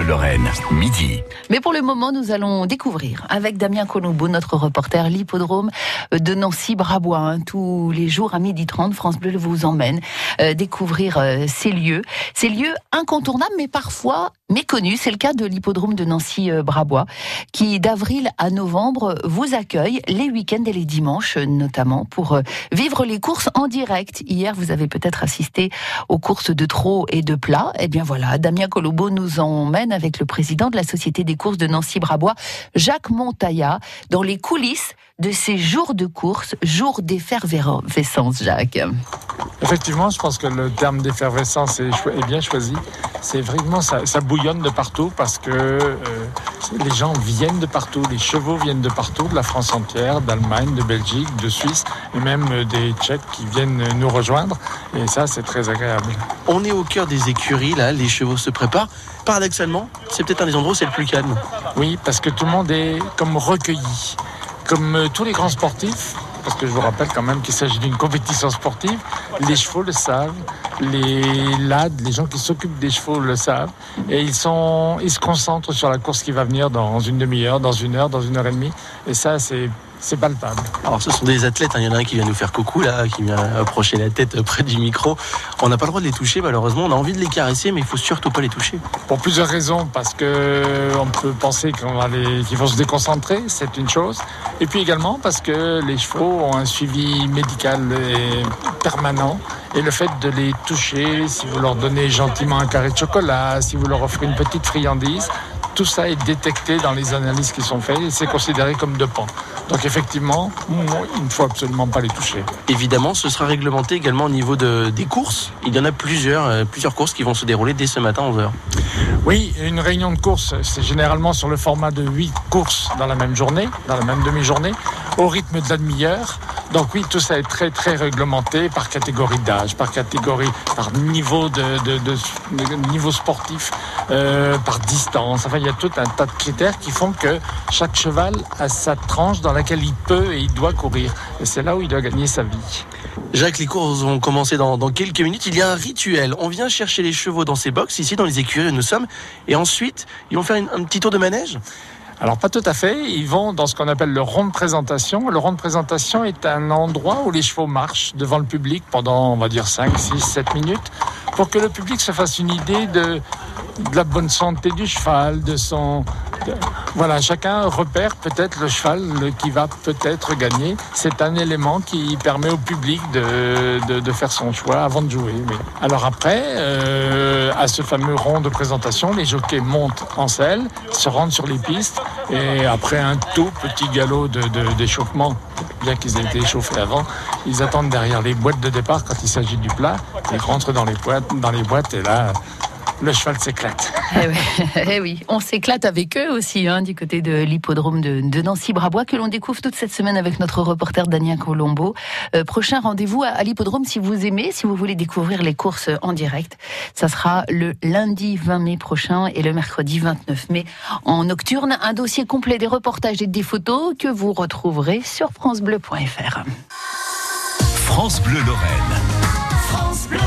Lorraine, midi. Mais pour le moment, nous allons découvrir avec Damien Colombo, notre reporter, l'hippodrome de Nancy-Brabois. hein. Tous les jours à midi 30, France Bleu vous emmène euh, découvrir euh, ces lieux. Ces lieux incontournables, mais parfois méconnus. C'est le cas de l'hippodrome de Nancy-Brabois, qui d'avril à novembre vous accueille les week-ends et les dimanches, notamment pour euh, vivre les courses en direct. Hier, vous avez peut-être assisté aux courses de trot et de plat. Eh bien voilà, Damien Colombo nous emmène avec le président de la Société des courses de Nancy-Brabois, Jacques Montaillat, dans les coulisses de ces jours de course, jours d'effervescence, Jacques. Effectivement, je pense que le terme d'effervescence est, cho- est bien choisi. C'est vraiment, ça, ça bouillonne de partout parce que euh, les gens viennent de partout, les chevaux viennent de partout, de la France entière, d'Allemagne, de Belgique, de Suisse, et même euh, des Tchèques qui viennent nous rejoindre. Et ça, c'est très agréable. On est au cœur des écuries, là, les chevaux se préparent. Paradoxalement, c'est peut-être un des endroits où c'est le plus calme. Oui, parce que tout le monde est comme recueilli. Comme euh, tous les grands sportifs, parce que je vous rappelle quand même qu'il s'agit d'une compétition sportive, les chevaux le savent, les lads, les gens qui s'occupent des chevaux le savent, et ils, sont, ils se concentrent sur la course qui va venir dans une demi-heure, dans une heure, dans une heure et demie, et ça, c'est c'est palpable. Alors, ce sont des athlètes, hein. il y en a un qui vient nous faire coucou, là, qui vient approcher la tête près du micro. On n'a pas le droit de les toucher, malheureusement. On a envie de les caresser, mais il faut surtout pas les toucher. Pour plusieurs raisons, parce que on peut penser qu'on va les- qu'ils vont se déconcentrer, c'est une chose. Et puis également parce que les chevaux ont un suivi médical et permanent. Et le fait de les toucher, si vous leur donnez gentiment un carré de chocolat, si vous leur offrez une petite friandise, tout ça est détecté dans les analyses qui sont faites et c'est considéré comme dopant. Donc effectivement, il ne faut absolument pas les toucher. Évidemment, ce sera réglementé également au niveau de, des courses. Il y en a plusieurs, euh, plusieurs courses qui vont se dérouler dès ce matin 11h. Oui, une réunion de course, c'est généralement sur le format de 8 courses dans la même journée, dans la même demi-journée, au rythme de la demi-heure. Donc oui, tout ça est très très réglementé par catégorie d'âge, par catégorie, par niveau de, de- de- niveau sportif, euh, par distance. Enfin, il y a tout un tas de critères qui font que chaque cheval a sa tranche dans laquelle il peut et il doit courir. Et c'est là où il doit gagner sa vie. Jacques, les courses vont commencer dans, dans quelques minutes. Il y a un rituel. On vient chercher les chevaux dans ces box, ici dans les écuries où nous sommes. Et ensuite, ils vont faire un petit tour de manège? Alors pas tout à fait, ils vont dans ce qu'on appelle le rond de présentation. Le rond de présentation est un endroit où les chevaux marchent devant le public pendant, on va dire, 5, 6, 7 minutes, pour que le public se fasse une idée de, de la bonne santé du cheval, de son... voilà, chacun repère peut-être le cheval qui va peut-être gagner. C'est un élément qui permet au public de, de, de faire son choix avant de jouer. oui. Alors après, euh, à ce fameux rond de présentation, les jockeys montent en selle, se rendent sur les pistes et après un tout petit galop d'échauffement, bien qu'ils aient été échauffés avant, ils attendent derrière les boîtes de départ quand il s'agit du plat. Ils rentrent dans les boîtes, dans les boîtes et là, le cheval s'éclate. Eh oui, eh oui, on s'éclate avec eux aussi, hein, du côté de l'hippodrome de, de Nancy-Brabois, que l'on découvre toute cette semaine avec notre reporter Damien Colombo. Euh, prochain rendez-vous à, à l'hippodrome si vous aimez, si vous voulez découvrir les courses en direct. Ça sera le lundi 20 mai prochain et le mercredi 29 mai en nocturne. Un dossier complet des reportages et des photos que vous retrouverez sur francebleu.fr. France Bleu Lorraine. France Bleu.